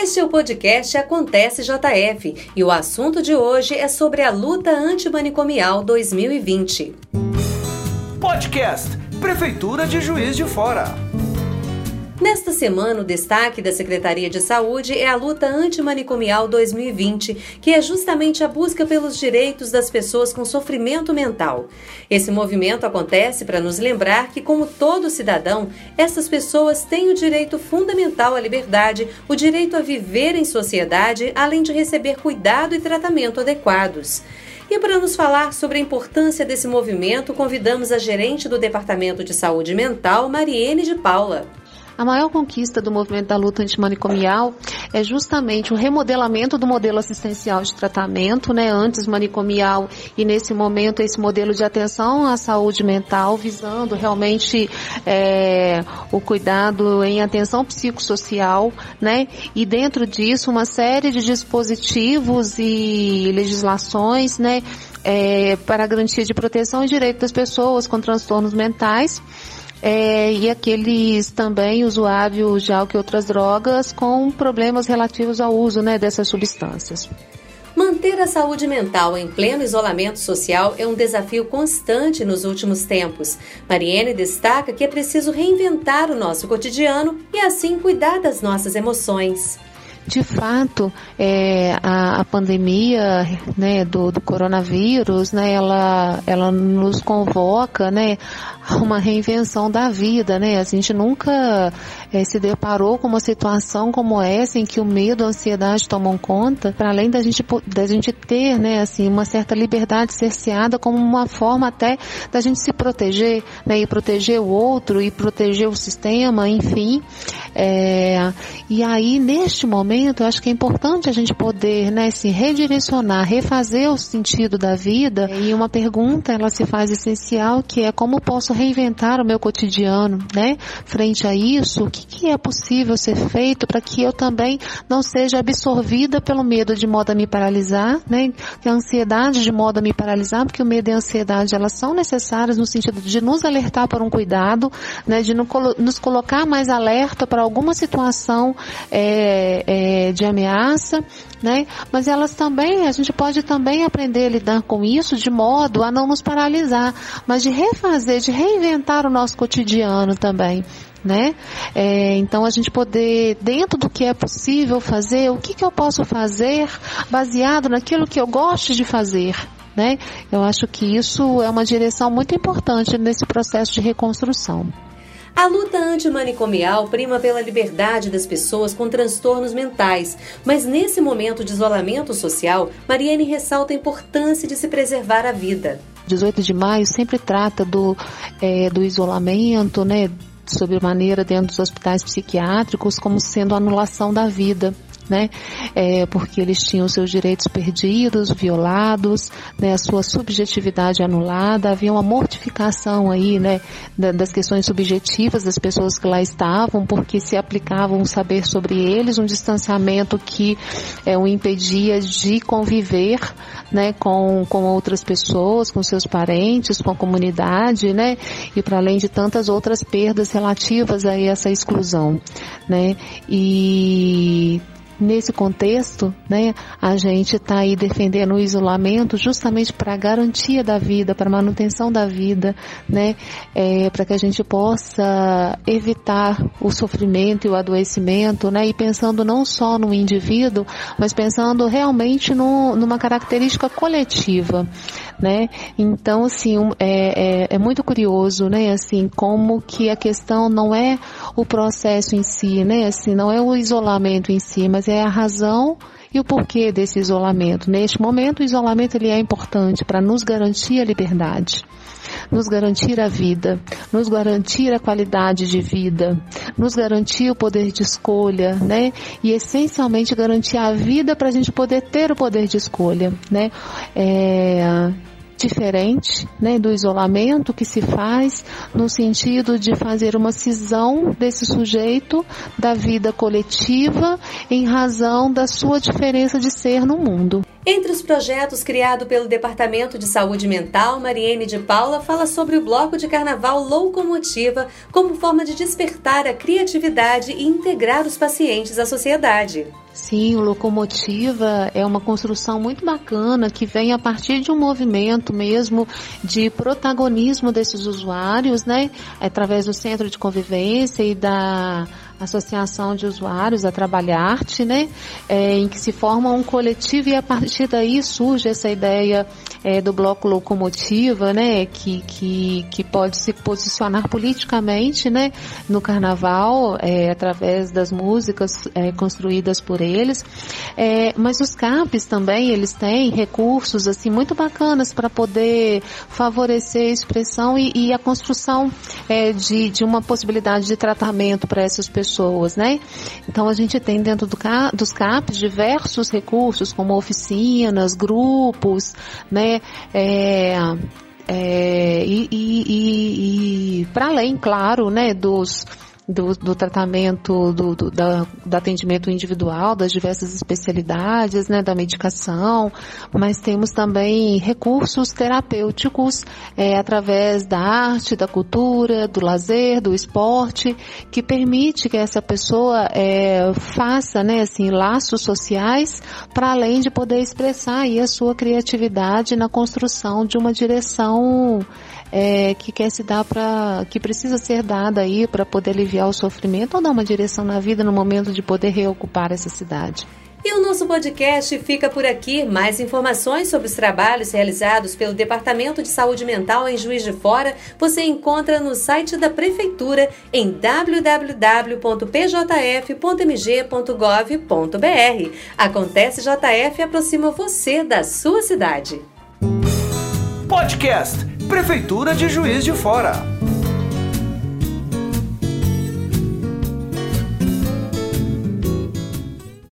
Este é o podcast Acontece JF e o assunto de hoje é sobre a luta antimanicomial 2020. Podcast Prefeitura de Juiz de Fora. Nesta semana, o destaque da Secretaria de Saúde é a luta antimanicomial 2020, que é justamente a busca pelos direitos das pessoas com sofrimento mental. Esse movimento acontece para nos lembrar que, como todo cidadão, essas pessoas têm o direito fundamental à liberdade, o direito a viver em sociedade, além de receber cuidado e tratamento adequados. E para nos falar sobre a importância desse movimento, convidamos a gerente do Departamento de Saúde Mental, Mariene de Paula. A maior conquista do movimento da luta antimanicomial é justamente o remodelamento do modelo assistencial de tratamento, né, antes manicomial e nesse momento esse modelo de atenção à saúde mental, visando realmente é, o cuidado em atenção psicossocial, né, e dentro disso uma série de dispositivos e legislações, né, é, para a garantia de proteção e direito das pessoas com transtornos mentais é, e aqueles também usuários de álcool e outras drogas com problemas relativos ao uso né, dessas substâncias. Manter a saúde mental em pleno isolamento social é um desafio constante nos últimos tempos. Mariene destaca que é preciso reinventar o nosso cotidiano e assim cuidar das nossas emoções de fato, é, a, a, pandemia né, do, do, coronavírus, né, ela, ela nos convoca né, a uma reinvenção da vida. Né? A gente nunca é, se deparou com uma situação como essa, em que o medo, a ansiedade tomam conta, para além da gente, da gente ter né, assim, uma certa liberdade cerceada como uma forma até da gente se proteger, né, e proteger o outro, e proteger o sistema, enfim. É, e aí, neste momento, momento, eu acho que é importante a gente poder, né, se redirecionar, refazer o sentido da vida. E uma pergunta, ela se faz essencial, que é como posso reinventar o meu cotidiano, né? Frente a isso, o que, que é possível ser feito para que eu também não seja absorvida pelo medo de modo a me paralisar, né? A ansiedade de modo a me paralisar, porque o medo e a ansiedade, elas são necessárias no sentido de nos alertar para um cuidado, né? De nos colocar mais alerta para alguma situação é, é, é, de ameaça, né? Mas elas também, a gente pode também aprender a lidar com isso de modo a não nos paralisar, mas de refazer, de reinventar o nosso cotidiano também. Né? É, então a gente poder, dentro do que é possível fazer, o que, que eu posso fazer baseado naquilo que eu gosto de fazer, né? Eu acho que isso é uma direção muito importante nesse processo de reconstrução. A luta antimanicomial prima pela liberdade das pessoas com transtornos mentais, mas nesse momento de isolamento social, Mariane ressalta a importância de se preservar a vida. 18 de maio sempre trata do, é, do isolamento, né, sobre maneira dentro dos hospitais psiquiátricos como sendo anulação da vida né? É, porque eles tinham seus direitos perdidos, violados, né? A sua subjetividade anulada, havia uma mortificação aí, né? Das questões subjetivas das pessoas que lá estavam, porque se aplicavam um saber sobre eles, um distanciamento que é, o impedia de conviver, né? Com, com outras pessoas, com seus parentes, com a comunidade, né? E para além de tantas outras perdas relativas a essa exclusão, né? E Nesse contexto, né, a gente está aí defendendo o isolamento justamente para a garantia da vida, para a manutenção da vida, né, é, para que a gente possa evitar o sofrimento e o adoecimento, né, e pensando não só no indivíduo, mas pensando realmente no, numa característica coletiva, né. Então, assim, um, é, é, é muito curioso, né, assim, como que a questão não é o processo em si, né, assim, não é o isolamento em si, mas é a razão e o porquê desse isolamento. Neste momento, o isolamento ele é importante para nos garantir a liberdade, nos garantir a vida, nos garantir a qualidade de vida, nos garantir o poder de escolha, né? E essencialmente garantir a vida para a gente poder ter o poder de escolha, né? É, diferente né, do isolamento que se faz no sentido de fazer uma cisão desse sujeito da vida coletiva em razão da sua diferença de ser no mundo. Entre os projetos criados pelo Departamento de Saúde Mental, Mariene de Paula fala sobre o bloco de carnaval Locomotiva como forma de despertar a criatividade e integrar os pacientes à sociedade. Sim, o Locomotiva é uma construção muito bacana que vem a partir de um movimento mesmo de protagonismo desses usuários, né? Através do Centro de Convivência e da Associação de Usuários a Trabalharte, né? É, em que se forma um coletivo e a partir daí surge essa ideia é, do bloco locomotiva, né? Que, que, que pode se posicionar politicamente, né? No carnaval, é, através das músicas é, construídas por eles. É, mas os CAPs também, eles têm recursos, assim, muito bacanas para poder favorecer a expressão e, e a construção é, de, de uma possibilidade de tratamento para essas pessoas pessoas, né? Então a gente tem dentro do, dos CAPs diversos recursos, como oficinas, grupos, né? É, é, e, e, e, e para além, claro, né, dos do, do tratamento, do, do, da, do, atendimento individual, das diversas especialidades, né, da medicação, mas temos também recursos terapêuticos é, através da arte, da cultura, do lazer, do esporte, que permite que essa pessoa é, faça, né, assim, laços sociais para além de poder expressar aí a sua criatividade na construção de uma direção é, que quer se dar para, que precisa ser dada aí para poder aliviar o sofrimento ou dar uma direção na vida no momento de poder reocupar essa cidade. E o nosso podcast fica por aqui. Mais informações sobre os trabalhos realizados pelo Departamento de Saúde Mental em Juiz de Fora você encontra no site da Prefeitura em www.pjf.mg.gov.br. Acontece JF aproxima você da sua cidade. Podcast Prefeitura de Juiz de Fora.